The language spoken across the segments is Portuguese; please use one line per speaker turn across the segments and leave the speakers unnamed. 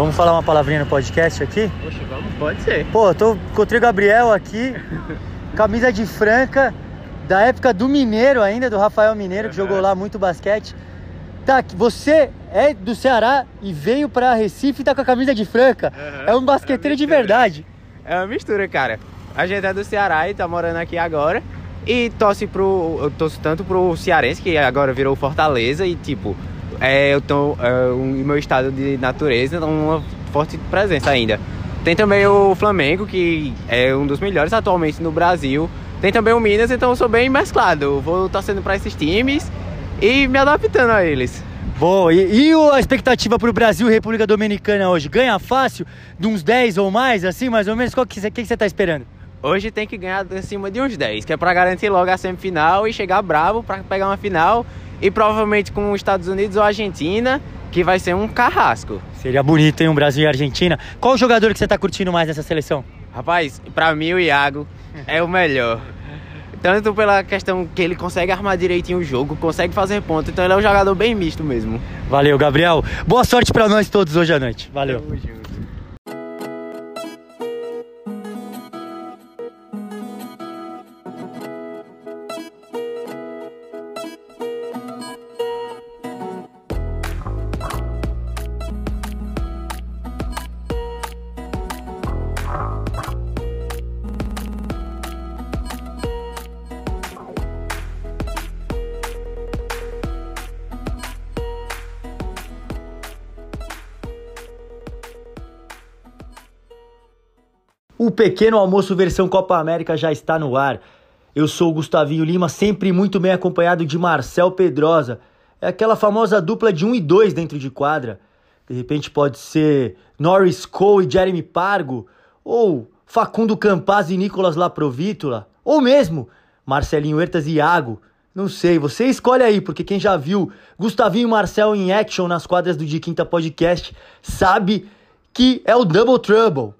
Vamos falar uma palavrinha no podcast aqui?
Poxa, vamos, pode ser.
Pô, tô, encontrei o Gabriel aqui, camisa de Franca, da época do Mineiro ainda, do Rafael Mineiro, que jogou lá muito basquete. Tá, você é do Ceará e veio pra Recife e tá com a camisa de Franca.
Uhum.
É um basqueteiro de verdade.
É uma mistura, cara. A gente é do Ceará e tá morando aqui agora. E torce pro. Eu torço tanto pro Cearense, que agora virou Fortaleza, e tipo, é, eu tô. É, o meu estado de natureza tá uma forte presença ainda. Tem também o Flamengo, que é um dos melhores atualmente no Brasil. Tem também o Minas, então eu sou bem mesclado. Vou torcendo pra esses times e me adaptando a eles.
Boa, e, e o- a expectativa pro Brasil e República Dominicana hoje? Ganha fácil? De uns 10 ou mais, assim, mais ou menos? Qual que você que que você tá esperando?
Hoje tem que ganhar acima de uns 10, que é pra garantir logo a semifinal e chegar bravo pra pegar uma final. E provavelmente com os Estados Unidos ou Argentina, que vai ser um carrasco.
Seria bonito, hein, um Brasil e Argentina. Qual o jogador que você tá curtindo mais nessa seleção?
Rapaz, pra mim o Iago é o melhor. Tanto pela questão que ele consegue armar direitinho o jogo, consegue fazer ponto. Então ele é um jogador bem misto mesmo.
Valeu, Gabriel. Boa sorte pra nós todos hoje à noite. Valeu. O pequeno almoço versão Copa América já está no ar. Eu sou o Gustavinho Lima, sempre muito bem acompanhado de Marcel Pedrosa. É aquela famosa dupla de 1 e 2 dentro de quadra. De repente pode ser Norris Cole e Jeremy Pargo, ou Facundo Campaz e Nicolas Laprovítola, ou mesmo Marcelinho Huertas e Iago. Não sei, você escolhe aí, porque quem já viu Gustavinho e Marcel em action nas quadras do De Quinta Podcast sabe que é o Double Trouble.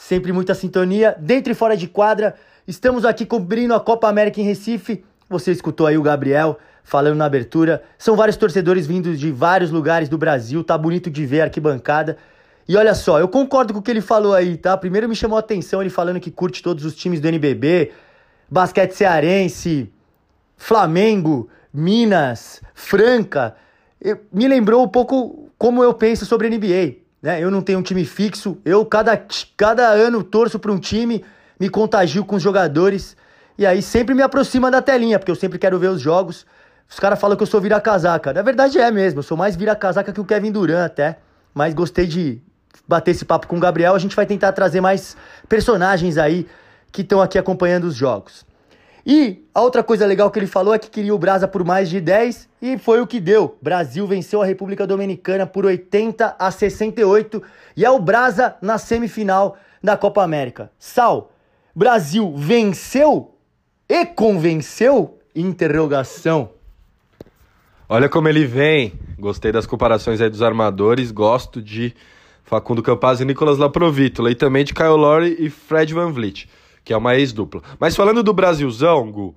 Sempre muita sintonia, dentro e fora de quadra. Estamos aqui cobrindo a Copa América em Recife. Você escutou aí o Gabriel falando na abertura. São vários torcedores vindos de vários lugares do Brasil. Tá bonito de ver a arquibancada. E olha só, eu concordo com o que ele falou aí, tá? Primeiro me chamou a atenção ele falando que curte todos os times do NBB, basquete cearense, Flamengo, Minas, Franca. Me lembrou um pouco como eu penso sobre NBA. Né? Eu não tenho um time fixo, eu cada, cada ano torço para um time, me contagio com os jogadores e aí sempre me aproxima da telinha, porque eu sempre quero ver os jogos. Os caras falam que eu sou vira-casaca. Na verdade é mesmo, eu sou mais vira-casaca que o Kevin Durant até. Mas gostei de bater esse papo com o Gabriel. A gente vai tentar trazer mais personagens aí que estão aqui acompanhando os jogos. E a outra coisa legal que ele falou é que queria o Brasa por mais de 10 e foi o que deu. Brasil venceu a República Dominicana por 80 a 68 e é o Brasa na semifinal da Copa América. Sal, Brasil venceu e convenceu? Interrogação.
Olha como ele vem. Gostei das comparações aí dos armadores. Gosto de Facundo Campaz e Nicolas Laprovítola. E também de Kyle Lowry e Fred Van Vliet, que é uma ex-dupla. Mas falando do Brasilzão, Gu,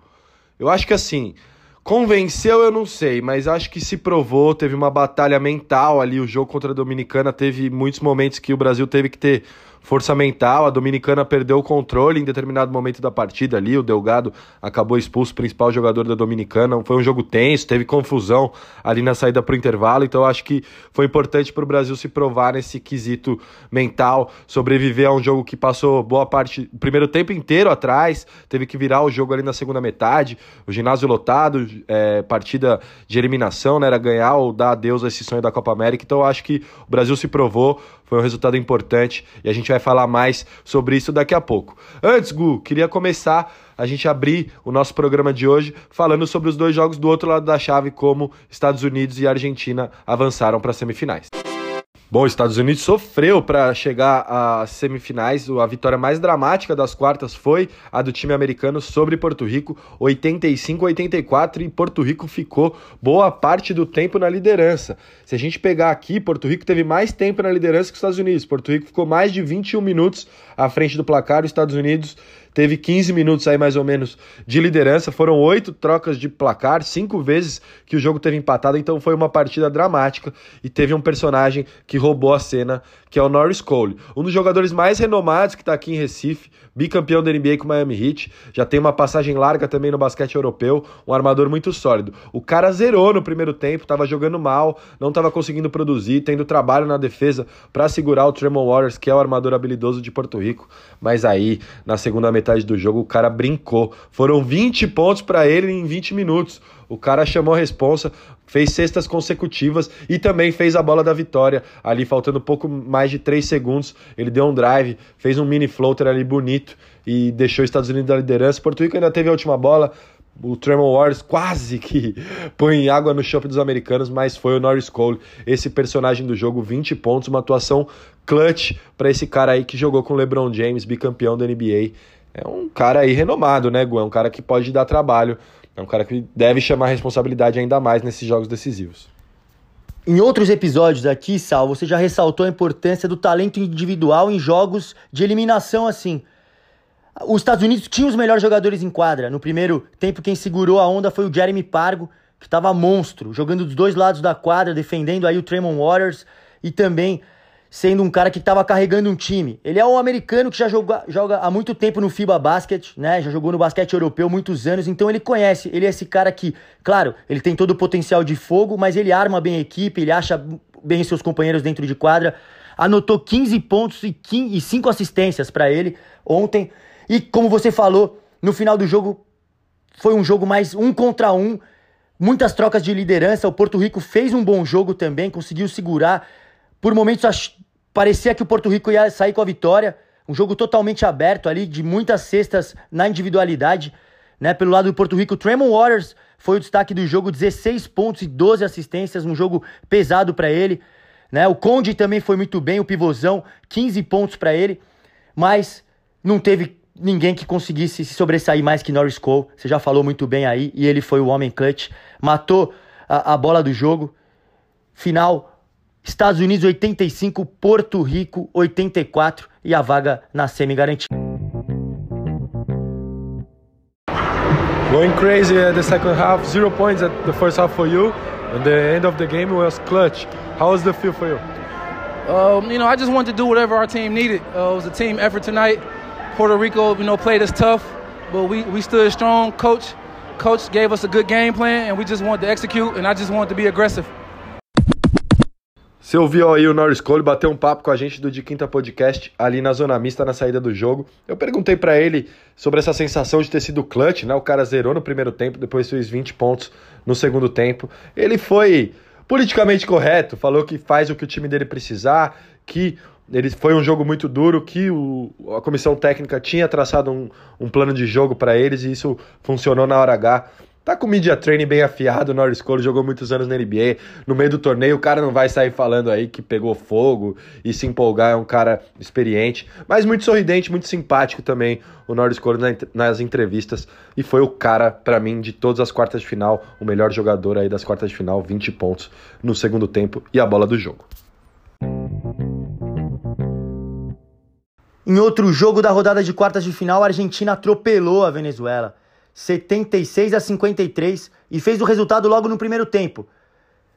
eu acho que assim, convenceu eu não sei, mas acho que se provou. Teve uma batalha mental ali. O jogo contra a Dominicana teve muitos momentos que o Brasil teve que ter força mental. A Dominicana perdeu o controle em determinado momento da partida ali. O Delgado acabou expulso, principal jogador da Dominicana. Foi um jogo tenso, teve confusão ali na saída para o intervalo. Então acho que foi importante para o Brasil se provar nesse quesito mental, sobreviver a um jogo que passou boa parte, o primeiro tempo inteiro atrás, teve que virar o jogo ali na segunda metade. O ginásio lotado, é, partida de eliminação, né? Era ganhar ou dar adeus a esse sonho da Copa América. Então acho que o Brasil se provou, foi um resultado importante e a gente vai falar mais sobre isso daqui a pouco. Antes, Gu, queria começar a gente abrir o nosso programa de hoje falando sobre os dois jogos do outro lado da chave, como Estados Unidos e Argentina avançaram para as semifinais. Bom, os Estados Unidos sofreu para chegar às semifinais. A vitória mais dramática das quartas foi a do time americano sobre Porto Rico, 85 a 84, e Porto Rico ficou boa parte do tempo na liderança. Se a gente pegar aqui, Porto Rico teve mais tempo na liderança que os Estados Unidos. Porto Rico ficou mais de 21 minutos à frente do placar, os Estados Unidos teve 15 minutos aí mais ou menos de liderança, foram oito trocas de placar, cinco vezes que o jogo teve empatado, então foi uma partida dramática e teve um personagem que roubou a cena, que é o Norris Cole, um dos jogadores mais renomados que está aqui em Recife, bicampeão da NBA com o Miami Heat, já tem uma passagem larga também no basquete europeu, um armador muito sólido. O cara zerou no primeiro tempo, estava jogando mal, não estava conseguindo produzir, tendo trabalho na defesa para segurar o Tremont Waters, que é o armador habilidoso de Porto Rico, mas aí na segunda metade do jogo o cara brincou. Foram 20 pontos para ele em 20 minutos. O cara chamou a responsa, fez cestas consecutivas e também fez a bola da vitória. Ali faltando pouco mais de 3 segundos, ele deu um drive, fez um mini floater ali bonito e deixou os Estados Unidos na liderança. Porto Rico ainda teve a última bola, o Tremont Wars quase que põe água no chope dos americanos, mas foi o Norris Cole, esse personagem do jogo, 20 pontos, uma atuação clutch para esse cara aí que jogou com o LeBron James, bicampeão da NBA. É um cara aí renomado, né, Gu? É um cara que pode dar trabalho, é um cara que deve chamar responsabilidade ainda mais nesses jogos decisivos.
Em outros episódios aqui, Sal, você já ressaltou a importância do talento individual em jogos de eliminação assim. Os Estados Unidos tinham os melhores jogadores em quadra. No primeiro tempo, quem segurou a onda foi o Jeremy Pargo, que estava monstro, jogando dos dois lados da quadra, defendendo aí o Tremont Waters e também sendo um cara que estava carregando um time. Ele é um americano que já joga, joga há muito tempo no FIBA Basket, né? Já jogou no basquete europeu muitos anos, então ele conhece. Ele é esse cara que, claro, ele tem todo o potencial de fogo, mas ele arma bem a equipe, ele acha bem seus companheiros dentro de quadra. Anotou 15 pontos e, 15, e 5 assistências para ele ontem. E como você falou, no final do jogo foi um jogo mais um contra um, muitas trocas de liderança. O Porto Rico fez um bom jogo também, conseguiu segurar. Por momentos parecia que o Porto Rico ia sair com a vitória. Um jogo totalmente aberto ali, de muitas cestas na individualidade. Né? Pelo lado do Porto Rico, Tremont Waters foi o destaque do jogo, 16 pontos e 12 assistências, um jogo pesado para ele. Né? O Conde também foi muito bem, o pivôzão, 15 pontos para ele, mas não teve ninguém que conseguisse se sobressair mais que Norris Cole. Você já falou muito bem aí. E ele foi o homem clutch. Matou a, a bola do jogo. Final: Estados Unidos 85, Porto Rico 84. E a vaga na semi garantida.
Going crazy at the second half, zero points at the first half for you, and the end of the game was clutch. How was the feel for you?
Um, you know, I just wanted to do whatever our team needed. Uh, it was a team effort tonight. Puerto Rico, you know, played us tough, but we, we stood strong. Coach, coach gave us a good game plan, and we just wanted to execute, and I just wanted to be aggressive.
Você ouviu aí o Norris Cole bater um papo com a gente do De Quinta Podcast ali na zona mista na saída do jogo. Eu perguntei para ele sobre essa sensação de ter sido clutch, né? O cara zerou no primeiro tempo, depois fez 20 pontos no segundo tempo. Ele foi politicamente correto, falou que faz o que o time dele precisar, que ele foi um jogo muito duro que o, a comissão técnica tinha traçado um, um plano de jogo para eles e isso funcionou na hora H. Tá com o media training bem afiado, o Norris Cole jogou muitos anos na NBA. No meio do torneio, o cara não vai sair falando aí que pegou fogo e se empolgar, é um cara experiente, mas muito sorridente, muito simpático também, o Norris Cole nas entrevistas. E foi o cara, para mim, de todas as quartas de final, o melhor jogador aí das quartas de final, 20 pontos no segundo tempo e a bola do jogo.
Em outro jogo da rodada de quartas de final, a Argentina atropelou a Venezuela, 76 a 53, e fez o resultado logo no primeiro tempo.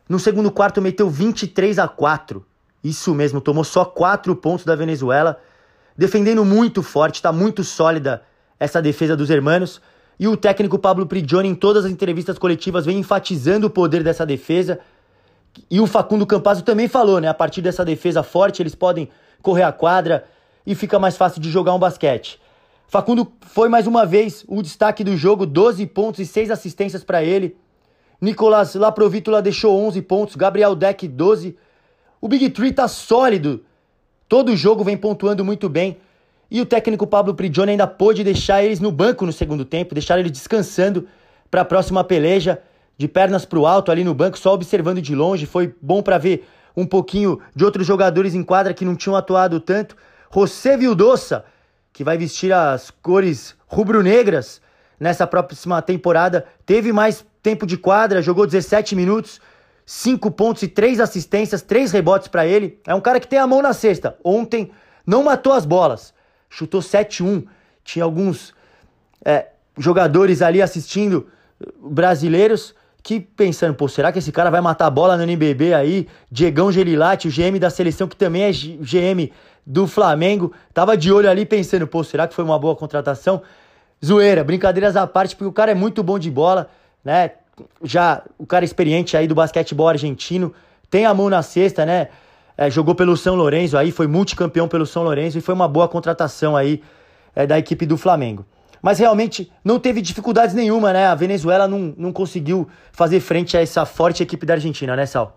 No segundo quarto, meteu 23 a 4. Isso mesmo, tomou só 4 pontos da Venezuela, defendendo muito forte, está muito sólida essa defesa dos hermanos. E o técnico Pablo Prigioni, em todas as entrevistas coletivas, vem enfatizando o poder dessa defesa. E o Facundo Campazzo também falou, né? A partir dessa defesa forte, eles podem correr a quadra, e fica mais fácil de jogar um basquete. Facundo foi mais uma vez o destaque do jogo, 12 pontos e 6 assistências para ele. Nicolas Laprovítula deixou 11 pontos, Gabriel Deck 12. O Big Three tá sólido. Todo jogo vem pontuando muito bem. E o técnico Pablo Prigioni ainda pôde deixar eles no banco no segundo tempo, deixar eles descansando para a próxima peleja, de pernas para o alto ali no banco, só observando de longe. Foi bom para ver um pouquinho de outros jogadores em quadra que não tinham atuado tanto. José Vildoça, que vai vestir as cores rubro-negras nessa próxima temporada, teve mais tempo de quadra, jogou 17 minutos, 5 pontos e 3 assistências, 3 rebotes para ele. É um cara que tem a mão na cesta. Ontem não matou as bolas, chutou 7-1, tinha alguns é, jogadores ali assistindo brasileiros que pensando, pô, será que esse cara vai matar a bola no NBB aí? Diegão Gelilati, o GM da seleção, que também é GM do Flamengo, tava de olho ali pensando, pô, será que foi uma boa contratação? Zoeira, brincadeiras à parte, porque o cara é muito bom de bola, né? Já o cara experiente aí do basquetebol argentino, tem a mão na cesta, né? É, jogou pelo São Lourenço aí, foi multicampeão pelo São Lourenço e foi uma boa contratação aí é, da equipe do Flamengo. Mas realmente não teve dificuldades nenhuma, né? A Venezuela não, não conseguiu fazer frente a essa forte equipe da Argentina, né, Sal?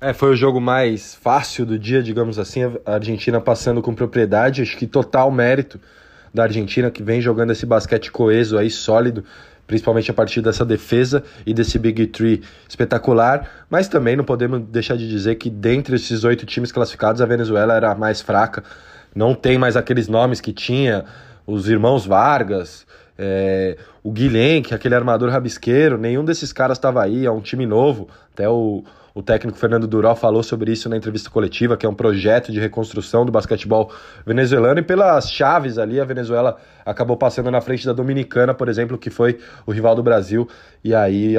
É, foi o jogo mais fácil do dia, digamos assim. A Argentina passando com propriedade, acho que total mérito da Argentina que vem jogando esse basquete coeso aí, sólido, principalmente a partir dessa defesa e desse Big Three espetacular. Mas também não podemos deixar de dizer que dentre esses oito times classificados, a Venezuela era a mais fraca. Não tem mais aqueles nomes que tinha os irmãos Vargas, é, o Guilhem, que é aquele armador rabisqueiro, nenhum desses caras estava aí, é um time novo. Até o, o técnico Fernando Duró falou sobre isso na entrevista coletiva, que é um projeto de reconstrução do basquetebol venezuelano. E pelas chaves ali, a Venezuela acabou passando na frente da Dominicana, por exemplo, que foi o rival do Brasil. E aí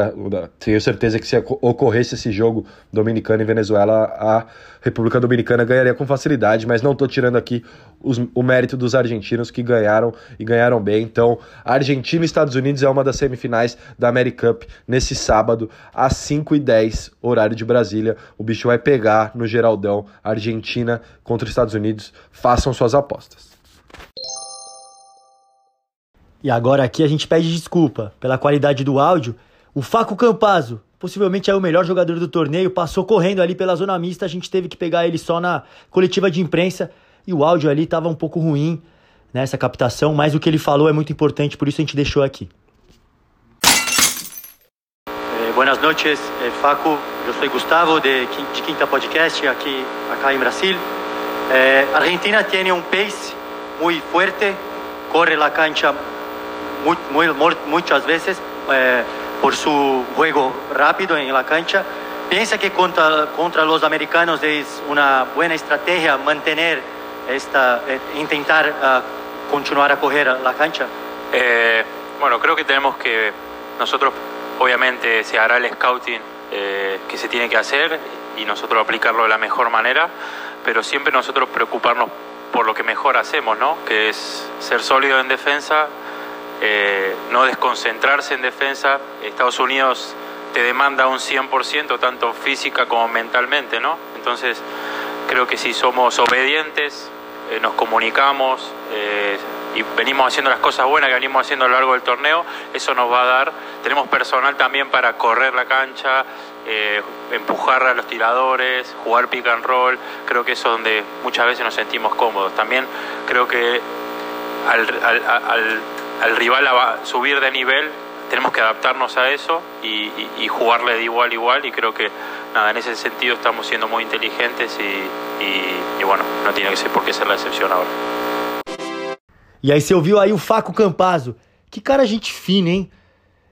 tenho certeza que se ocorresse esse jogo Dominicana e Venezuela, a República Dominicana ganharia com facilidade, mas não estou tirando aqui os, o mérito dos argentinos que ganharam e ganharam bem. Então, Argentina e Estados Unidos é uma das semifinais da America Cup nesse sábado, às 5h10, horário de Brasília. O bicho vai pegar no Geraldão, Argentina contra os Estados Unidos. Façam suas apostas.
E agora aqui a gente pede desculpa pela qualidade do áudio. O Faco Campazzo, possivelmente é o melhor jogador do torneio, passou correndo ali pela zona mista, a gente teve que pegar ele só na coletiva de imprensa e o áudio ali estava um pouco ruim nessa captação, mas o que ele falou é muito importante, por isso a gente deixou aqui.
Eh, buenas noches, eh, Faco. Eu sou Gustavo de, de Quinta Podcast aqui, acá em Brasil. Eh, Argentina tem um pace muito forte, corre a cancha muy, muy, muchas veces eh, por su juego rápido en la cancha. ¿Piensa que contra, contra los americanos es una buena estrategia mantener esta, eh, intentar uh, continuar a correr la cancha?
Eh, bueno, creo que tenemos que, nosotros obviamente se hará el scouting eh, que se tiene que hacer y nosotros aplicarlo de la mejor manera, pero siempre nosotros preocuparnos por lo que mejor hacemos, ¿no? Que es ser sólido en defensa, eh, no desconcentrarse en defensa. Estados Unidos te demanda un 100%, tanto física como mentalmente, ¿no? Entonces, creo que si somos obedientes, eh, nos comunicamos eh, y venimos haciendo las cosas buenas que venimos haciendo a lo largo del torneo, eso nos va a dar. Tenemos personal también para correr la cancha, empujar a los tiradores, jugar pick and roll. Creo que eso es donde muchas veces nos sentimos cómodos. También creo que al, al rival a subir de nivel, tenemos que adaptarnos a eso y, y, y, jugarle de igual a igual y creo que nada, en esse sentido estamos siendo muy inteligentes y, y, bueno, no tiene que ser por qué ser la excepción ahora.
E aí você ouviu aí o Faco Campazzo. Que cara gente fina, hein?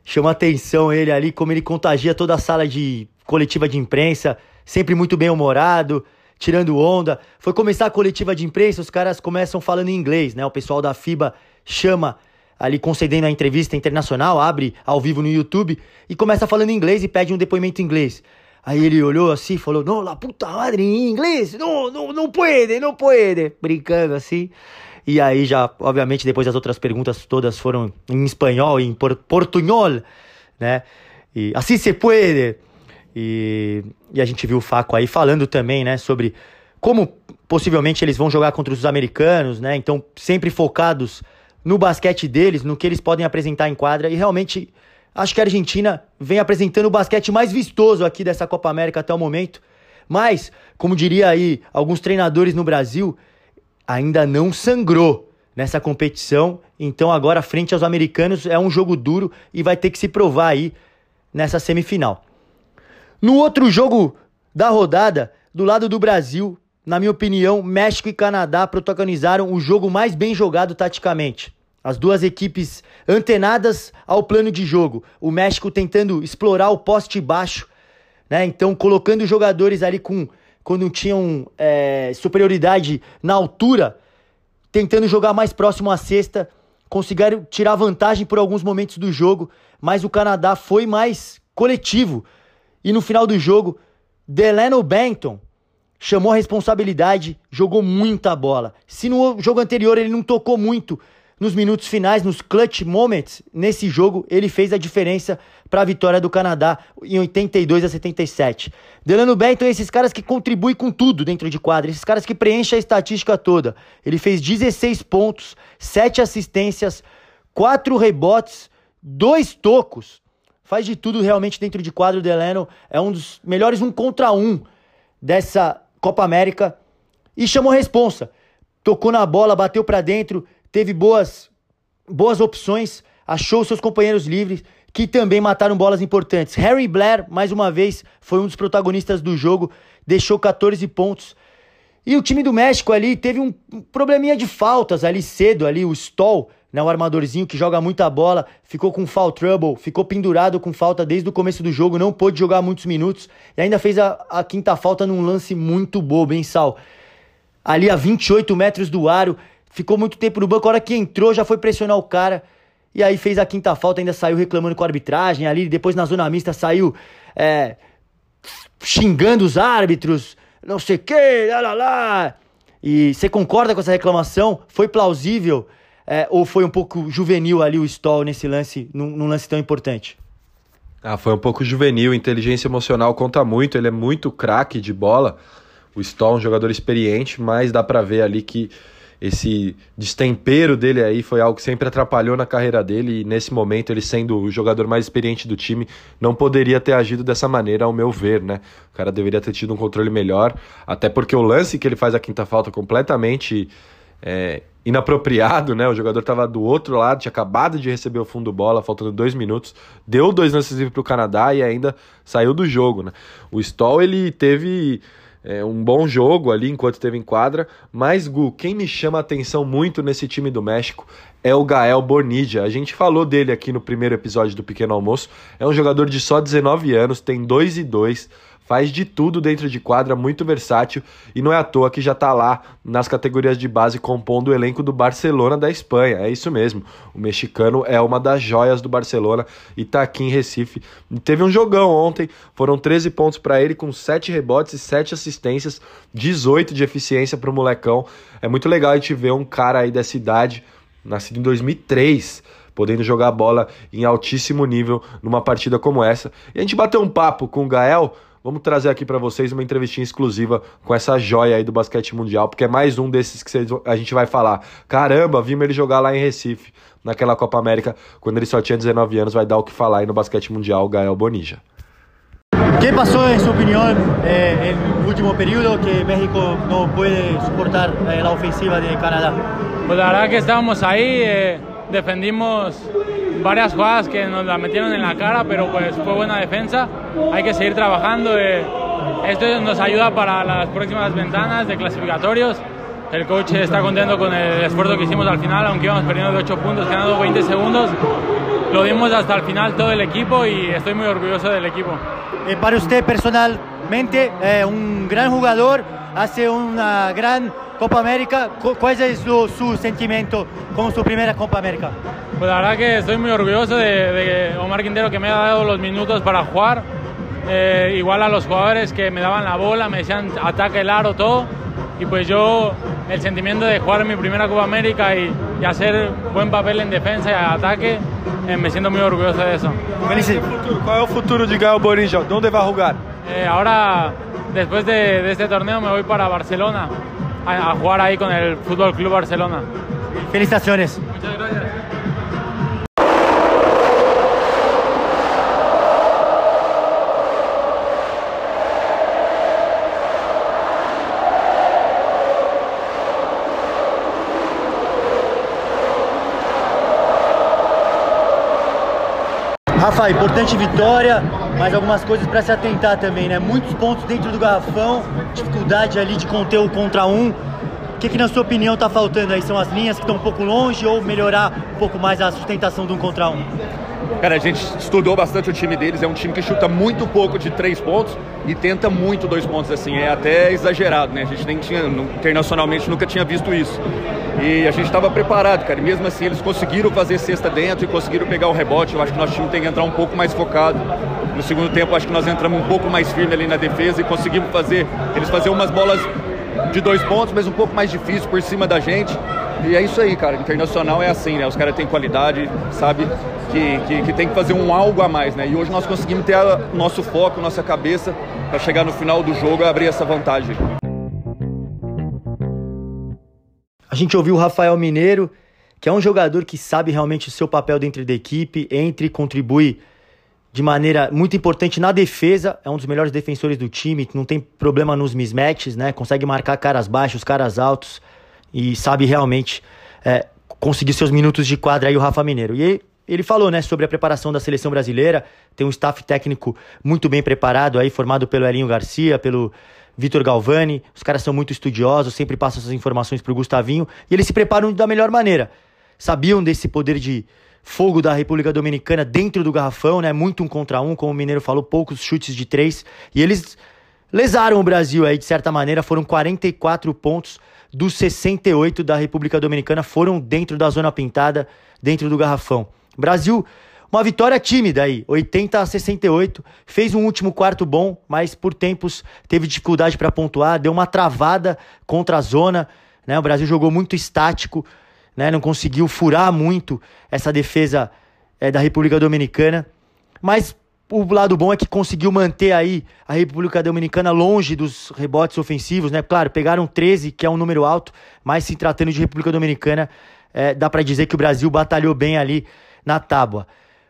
Chama atenção ele ali, como ele contagia toda a sala de coletiva de imprensa, sempre muito bem humorado, tirando onda. Foi começar a coletiva de imprensa, os caras começam falando em inglês, né? O pessoal da FIBA chama ali concedendo a entrevista internacional, abre ao vivo no YouTube e começa falando inglês e pede um depoimento em inglês. Aí ele olhou assim e falou: Não, la puta madre em inglês, não, não, não pode, não pode, brincando assim. E aí já, obviamente, depois as outras perguntas todas foram em espanhol, em por, portunhol, né? E assim se pode. E, e a gente viu o Faco aí falando também, né, sobre como possivelmente eles vão jogar contra os americanos, né? Então, sempre focados no basquete deles, no que eles podem apresentar em quadra. E realmente acho que a Argentina vem apresentando o basquete mais vistoso aqui dessa Copa América até o momento. Mas, como diria aí alguns treinadores no Brasil, ainda não sangrou nessa competição. Então agora frente aos americanos é um jogo duro e vai ter que se provar aí nessa semifinal. No outro jogo da rodada, do lado do Brasil, na minha opinião, México e Canadá protagonizaram o jogo mais bem jogado taticamente. As duas equipes antenadas ao plano de jogo. O México tentando explorar o poste baixo, né? Então colocando jogadores ali com quando tinham é, superioridade na altura, tentando jogar mais próximo à cesta conseguiram tirar vantagem por alguns momentos do jogo, mas o Canadá foi mais coletivo. E no final do jogo, Delano Benton chamou a responsabilidade, jogou muita bola. Se no jogo anterior ele não tocou muito nos minutos finais, nos clutch moments, nesse jogo ele fez a diferença para a vitória do Canadá em 82 a 77. Delano Benton esses caras que contribuem com tudo dentro de quadra, esses caras que preenchem a estatística toda. Ele fez 16 pontos, 7 assistências, 4 rebotes, 2 tocos. Faz de tudo realmente dentro de quadro. Delano é um dos melhores um contra um dessa Copa América e chamou a responsa. Tocou na bola, bateu para dentro, teve boas boas opções, achou seus companheiros livres que também mataram bolas importantes. Harry Blair, mais uma vez, foi um dos protagonistas do jogo, deixou 14 pontos. E o time do México ali teve um probleminha de faltas ali cedo, ali o Stoll, né, o armadorzinho que joga muita bola, ficou com foul trouble, ficou pendurado com falta desde o começo do jogo, não pôde jogar muitos minutos e ainda fez a, a quinta falta num lance muito bobo, hein, Sal? Ali a 28 metros do aro, ficou muito tempo no banco, a hora que entrou já foi pressionar o cara e aí fez a quinta falta, ainda saiu reclamando com a arbitragem ali, depois na zona mista saiu é, xingando os árbitros, não sei o que, lá, lá, lá. E você concorda com essa reclamação? Foi plausível é, ou foi um pouco juvenil ali o Stoll nesse lance, num, num, lance tão importante?
Ah, foi um pouco juvenil, inteligência emocional conta muito, ele é muito craque de bola. O Stoll é um jogador experiente, mas dá para ver ali que esse destempero dele aí foi algo que sempre atrapalhou na carreira dele e nesse momento ele sendo o jogador mais experiente do time não poderia ter agido dessa maneira ao meu ver, né? O cara deveria ter tido um controle melhor, até porque o lance que ele faz a quinta falta completamente é, inapropriado, né? O jogador estava do outro lado, tinha acabado de receber o fundo bola, faltando dois minutos, deu dois lances livres para o Canadá e ainda saiu do jogo, né? O Stoll ele teve é, um bom jogo ali enquanto esteve em quadra. Mas, Gu, quem me chama atenção muito nesse time do México é o Gael Bonilla. A gente falou dele aqui no primeiro episódio do Pequeno Almoço. É um jogador de só 19 anos, tem 2 e 2 faz de tudo dentro de quadra, muito versátil e não é à toa que já está lá nas categorias de base compondo o elenco do Barcelona da Espanha. É isso mesmo. O mexicano é uma das joias do Barcelona e está aqui em Recife. Teve um jogão ontem, foram 13 pontos para ele com 7 rebotes e 7 assistências, 18 de eficiência para o molecão. É muito legal a gente ver um cara aí dessa idade, nascido em 2003, podendo jogar bola em altíssimo nível numa partida como essa. E a gente bateu um papo com o Gael Vamos trazer aqui para vocês uma entrevistinha exclusiva com essa joia aí do basquete mundial, porque é mais um desses que a gente vai falar. Caramba, vimos ele jogar lá em Recife, naquela Copa América, quando ele só tinha 19 anos, vai dar o que falar aí no basquete mundial, Gael Bonilla.
¿Qué pasó en su opinión eh, en el último periodo que México no puede soportar eh, la ofensiva de Canadá?
Pues la verdad que estábamos ahí, eh, defendimos varias jugadas que nos la metieron en la cara, pero pues fue buena defensa. Hay que seguir trabajando. Eh. Esto nos ayuda para las próximas ventanas de clasificatorios. El coach está contento con el esfuerzo que hicimos al final, aunque íbamos perdiendo de 8 puntos, ganando 20 segundos. Lo dimos hasta el final todo el equipo y estoy muy orgulloso del equipo.
Eh, para usted personalmente, eh, un gran jugador, hace una gran Copa América. ¿Cuál es su, su sentimiento con su primera Copa América?
Pues la verdad que estoy muy orgulloso de, Omar Quintero que me ha dado los minutos para jugar. Eh, igual a los jugadores que me daban la bola, me decían ataque el aro, todo. Y pues yo, el sentimiento de jugar en mi primera Copa América y, hacer buen papel en defensa y ataque, eh, me siento muy orgulloso de eso.
¿Cuál es el futuro, de Gael Borilla? ¿Dónde va a jugar?
Eh, ahora, después de, de, este torneo, me voy para Barcelona a, a jugar ahí con el Fútbol Club Barcelona.
Felicitaciones.
Muchas gracias.
Rafa, importante vitória, mas algumas coisas para se atentar também, né? Muitos pontos dentro do garrafão, dificuldade ali de conter o contra um. O que, que, na sua opinião está faltando aí? São as linhas que estão um pouco longe ou melhorar um pouco mais a sustentação de um contra um?
Cara, a gente estudou bastante o time deles, é um time que chuta muito pouco de três pontos e tenta muito dois pontos, assim, é até exagerado, né? A gente nem tinha, internacionalmente, nunca tinha visto isso. E a gente estava preparado, cara. E mesmo assim eles conseguiram fazer cesta dentro e conseguiram pegar o rebote. Eu acho que nosso time tem que entrar um pouco mais focado. No segundo tempo, acho que nós entramos um pouco mais firme ali na defesa e conseguimos fazer eles fazer umas bolas de dois pontos, mas um pouco mais difícil por cima da gente. E é isso aí, cara. Internacional é assim, né? Os caras têm qualidade, sabe? Que, que, que, tem que fazer um algo a mais, né? E hoje nós conseguimos ter o nosso foco, nossa cabeça para chegar no final do jogo e abrir essa vantagem.
A gente ouviu o Rafael Mineiro, que é um jogador que sabe realmente o seu papel dentro da equipe, entre e contribui de maneira muito importante na defesa, é um dos melhores defensores do time, não tem problema nos mismatches, né? Consegue marcar caras baixos, caras altos e sabe realmente é, conseguir seus minutos de quadra aí o Rafa Mineiro. E ele falou, né, sobre a preparação da seleção brasileira, tem um staff técnico muito bem preparado aí, formado pelo Elinho Garcia, pelo Vitor Galvani, os caras são muito estudiosos, sempre passam essas informações pro Gustavinho, e eles se preparam da melhor maneira. Sabiam desse poder de fogo da República Dominicana dentro do garrafão, né? Muito um contra um, como o Mineiro falou, poucos chutes de três. E eles lesaram o Brasil aí, de certa maneira, foram 44 pontos dos 68 da República Dominicana, foram dentro da zona pintada, dentro do garrafão. Brasil, uma vitória tímida aí, 80 a 68. Fez um último quarto bom, mas por tempos teve dificuldade para pontuar, deu uma travada contra a zona. Né? O Brasil jogou muito estático né? Não conseguiu furar muito essa defesa é, da República Dominicana. Mas o lado bom é que conseguiu manter aí a República Dominicana longe dos rebotes ofensivos, né? Claro, pegaram 13, que é um número alto, mas se tratando de República Dominicana, é, dá para dizer que o Brasil batalhou bem ali na tábua.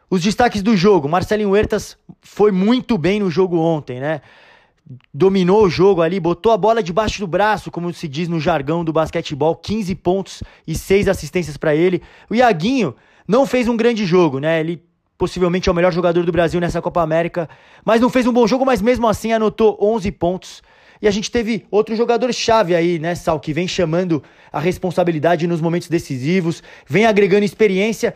Os destaques do jogo, Marcelinho Huertas foi muito bem no jogo ontem, né? dominou o jogo ali, botou a bola debaixo do braço, como se diz no jargão do basquetebol, 15 pontos e 6 assistências para ele. O Iaguinho não fez um grande jogo, né? Ele possivelmente é o melhor jogador do Brasil nessa Copa América, mas não fez um bom jogo, mas mesmo assim anotou 11 pontos. E a gente teve outro jogador chave aí, né, Sal, que vem chamando a responsabilidade nos momentos decisivos, vem agregando experiência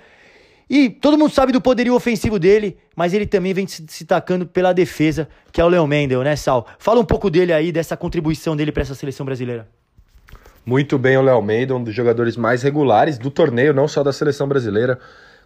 e todo mundo sabe do poderio ofensivo dele, mas ele também vem se destacando pela defesa, que é o Leo Mendel, né, Sal? Fala um pouco dele aí, dessa contribuição dele para essa seleção brasileira.
Muito bem o Léo Mendel, um dos jogadores mais regulares do torneio, não só da seleção brasileira.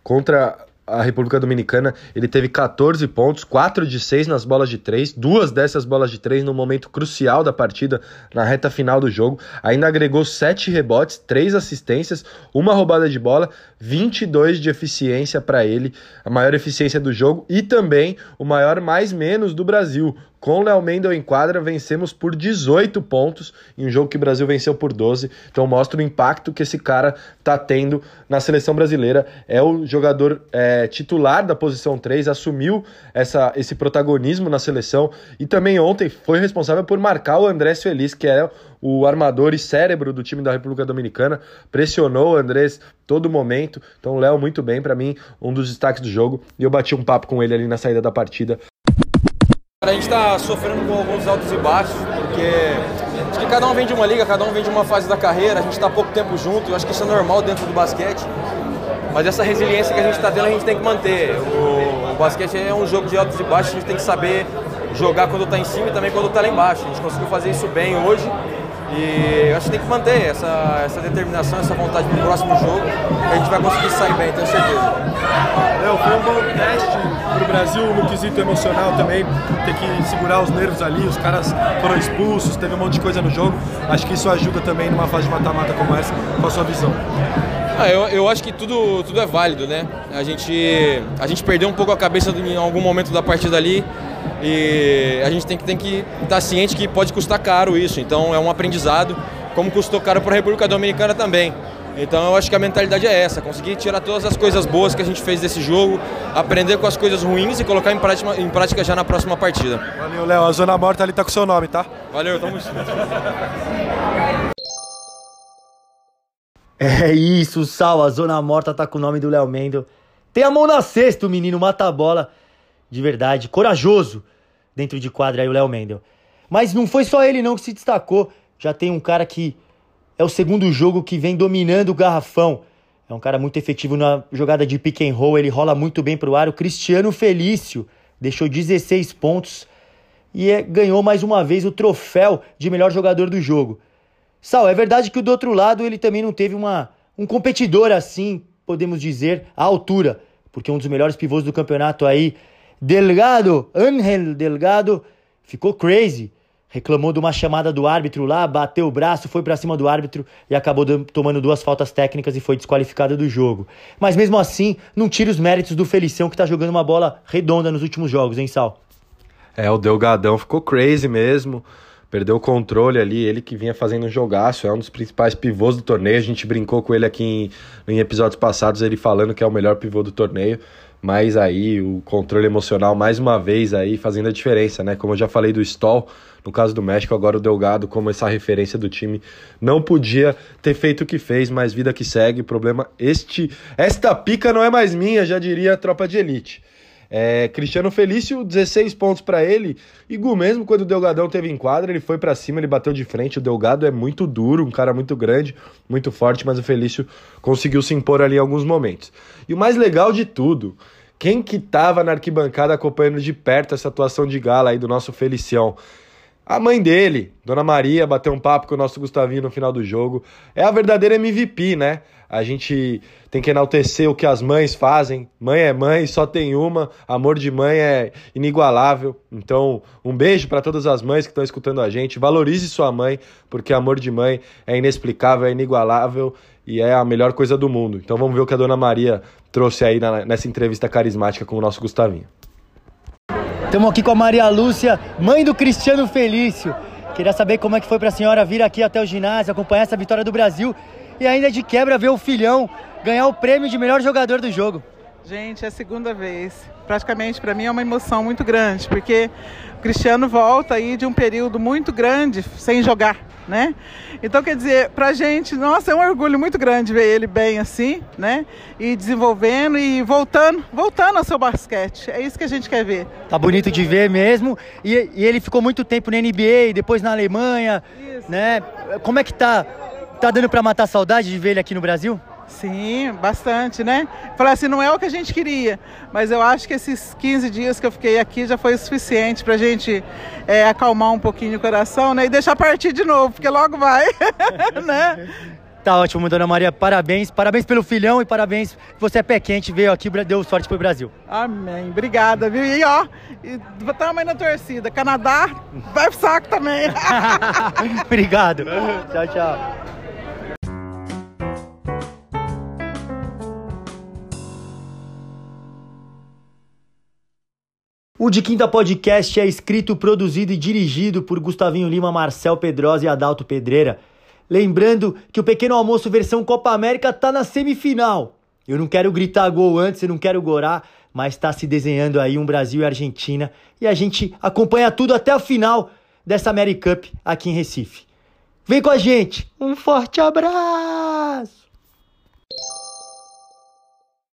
Contra a República Dominicana, ele teve 14 pontos, 4 de 6 nas bolas de 3, duas dessas bolas de 3 no momento crucial da partida, na reta final do jogo. Ainda agregou 7 rebotes, 3 assistências, uma roubada de bola, 22 de eficiência para ele, a maior eficiência do jogo e também o maior mais menos do Brasil, com Léo Mendel em quadra, vencemos por 18 pontos em um jogo que o Brasil venceu por 12. Então mostra o impacto que esse cara tá tendo na seleção brasileira. É o jogador é, titular da posição 3, assumiu essa, esse protagonismo na seleção e também ontem foi responsável por marcar o Andrés Feliz, que é o armador e cérebro do time da República Dominicana. Pressionou o Andrés todo momento. Então Léo muito bem, para mim, um dos destaques do jogo. E eu bati um papo com ele ali na saída da partida.
A gente está sofrendo com alguns altos e baixos, porque acho que cada um vem de uma liga, cada um vem de uma fase da carreira, a gente está pouco tempo junto, eu acho que isso é normal dentro do basquete. Mas essa resiliência que a gente está tendo, a gente tem que manter. O, o, basquete é um jogo de altos e baixos, a gente tem que saber jogar quando está em cima e também quando está lá embaixo. A gente conseguiu fazer isso bem hoje e eu acho que tem que manter essa, essa determinação, essa vontade para o próximo jogo, que a gente vai conseguir sair bem, tenho certeza.
Léo, foi um bom teste para o Brasil no quesito emocional também, ter que segurar os nervos ali, os caras foram expulsos, teve um monte de coisa no jogo. Acho que isso ajuda também numa fase de mata-mata como essa, com a sua visão.
Ah, eu, eu acho que tudo, tudo é válido, né? A gente, a gente perdeu um pouco a cabeça em algum momento da partida ali, e a gente tem que, tem que estar ciente que pode custar caro isso. Então é um aprendizado, como custou caro para a República Dominicana também. Então eu acho que a mentalidade é essa, conseguir tirar todas as coisas boas que a gente fez desse jogo, aprender com as coisas ruins e colocar em prática, em prática já na próxima partida.
Valeu, Léo. A Zona Morta ali tá com seu nome, tá?
Valeu, tamo junto.
É isso, Sal. A Zona Morta tá com o nome do Léo Mendel. Tem a mão na cesta, o menino mata a bola de verdade, corajoso dentro de quadra aí o Léo Mendel. Mas não foi só ele não que se destacou. Já tem um cara que é o segundo jogo que vem dominando o garrafão. É um cara muito efetivo na jogada de pick and roll, ele rola muito bem pro ar. O Cristiano Felício deixou 16 pontos e é, ganhou mais uma vez o troféu de melhor jogador do jogo. Sal, é verdade que do outro lado ele também não teve uma, um competidor assim, podemos dizer, à altura, porque um dos melhores pivôs do campeonato aí, Delgado, Angel Delgado, ficou crazy. Reclamou de uma chamada do árbitro lá, bateu o braço, foi para cima do árbitro e acabou tomando duas faltas técnicas e foi desqualificado do jogo. Mas mesmo assim, não tira os méritos do Felicião que tá jogando uma bola redonda nos últimos jogos, hein, Sal?
É, o Delgadão ficou crazy mesmo. Perdeu o controle ali, ele que vinha fazendo um jogaço, é um dos principais pivôs do torneio. A gente brincou com ele aqui em, em episódios passados, ele falando que é o melhor pivô do torneio mas aí o controle emocional mais uma vez aí fazendo a diferença, né? Como eu já falei do Stoll, no caso do México, agora o Delgado, como essa referência do time, não podia ter feito o que fez, mas vida que segue, problema este, esta pica não é mais minha, já diria a tropa de elite. É, Cristiano Felício, 16 pontos para ele. E Gu, mesmo quando o Delgadão teve em quadra, ele foi para cima, ele bateu de frente. O Delgado é muito duro, um cara muito grande, muito forte, mas o Felício conseguiu se impor ali em alguns momentos. E o mais legal de tudo, quem que tava na arquibancada acompanhando de perto essa atuação de gala aí do nosso Felicião? A mãe dele, Dona Maria, bateu um papo com o nosso Gustavinho no final do jogo. É a verdadeira MVP, né? A gente tem que enaltecer o que as mães fazem. Mãe é mãe, só tem uma. Amor de mãe é inigualável. Então, um beijo para todas as mães que estão escutando a gente. Valorize sua mãe, porque amor de mãe é inexplicável, é inigualável e é a melhor coisa do mundo. Então, vamos ver o que a Dona Maria trouxe aí nessa entrevista carismática com o nosso Gustavinho.
Estamos aqui com a Maria Lúcia, mãe do Cristiano Felício. Queria saber como é que foi para a senhora vir aqui até o ginásio, acompanhar essa vitória do Brasil e ainda de quebra ver o filhão ganhar o prêmio de melhor jogador do jogo.
Gente, é a segunda vez. Praticamente para mim é uma emoção muito grande, porque o Cristiano volta aí de um período muito grande sem jogar, né? Então, quer dizer, pra gente, nossa, é um orgulho muito grande ver ele bem assim, né? E desenvolvendo e voltando, voltando ao seu basquete. É isso que a gente quer ver.
Tá bonito de ver mesmo. E, e ele ficou muito tempo na NBA, depois na Alemanha, isso. né? Como é que tá? Tá dando para matar saudade de ver ele aqui no Brasil?
Sim, bastante, né? Falar assim, não é o que a gente queria, mas eu acho que esses 15 dias que eu fiquei aqui já foi o suficiente pra gente é, acalmar um pouquinho o coração, né? E deixar partir de novo, porque logo vai, né?
Tá ótimo, dona Maria. Parabéns. Parabéns pelo filhão e parabéns que você é pé quente, veio aqui, deu sorte pro Brasil.
Amém. Obrigada, viu? E ó, tamo aí na torcida. Canadá vai pro saco também.
Obrigado. tchau, tchau. O De Quinta Podcast é escrito, produzido e dirigido por Gustavinho Lima, Marcel Pedrosa e Adalto Pedreira. Lembrando que o Pequeno Almoço versão Copa América tá na semifinal. Eu não quero gritar gol antes, eu não quero gorar, mas está se desenhando aí um Brasil e Argentina e a gente acompanha tudo até a final dessa American Cup aqui em Recife. Vem com a gente. Um forte abraço.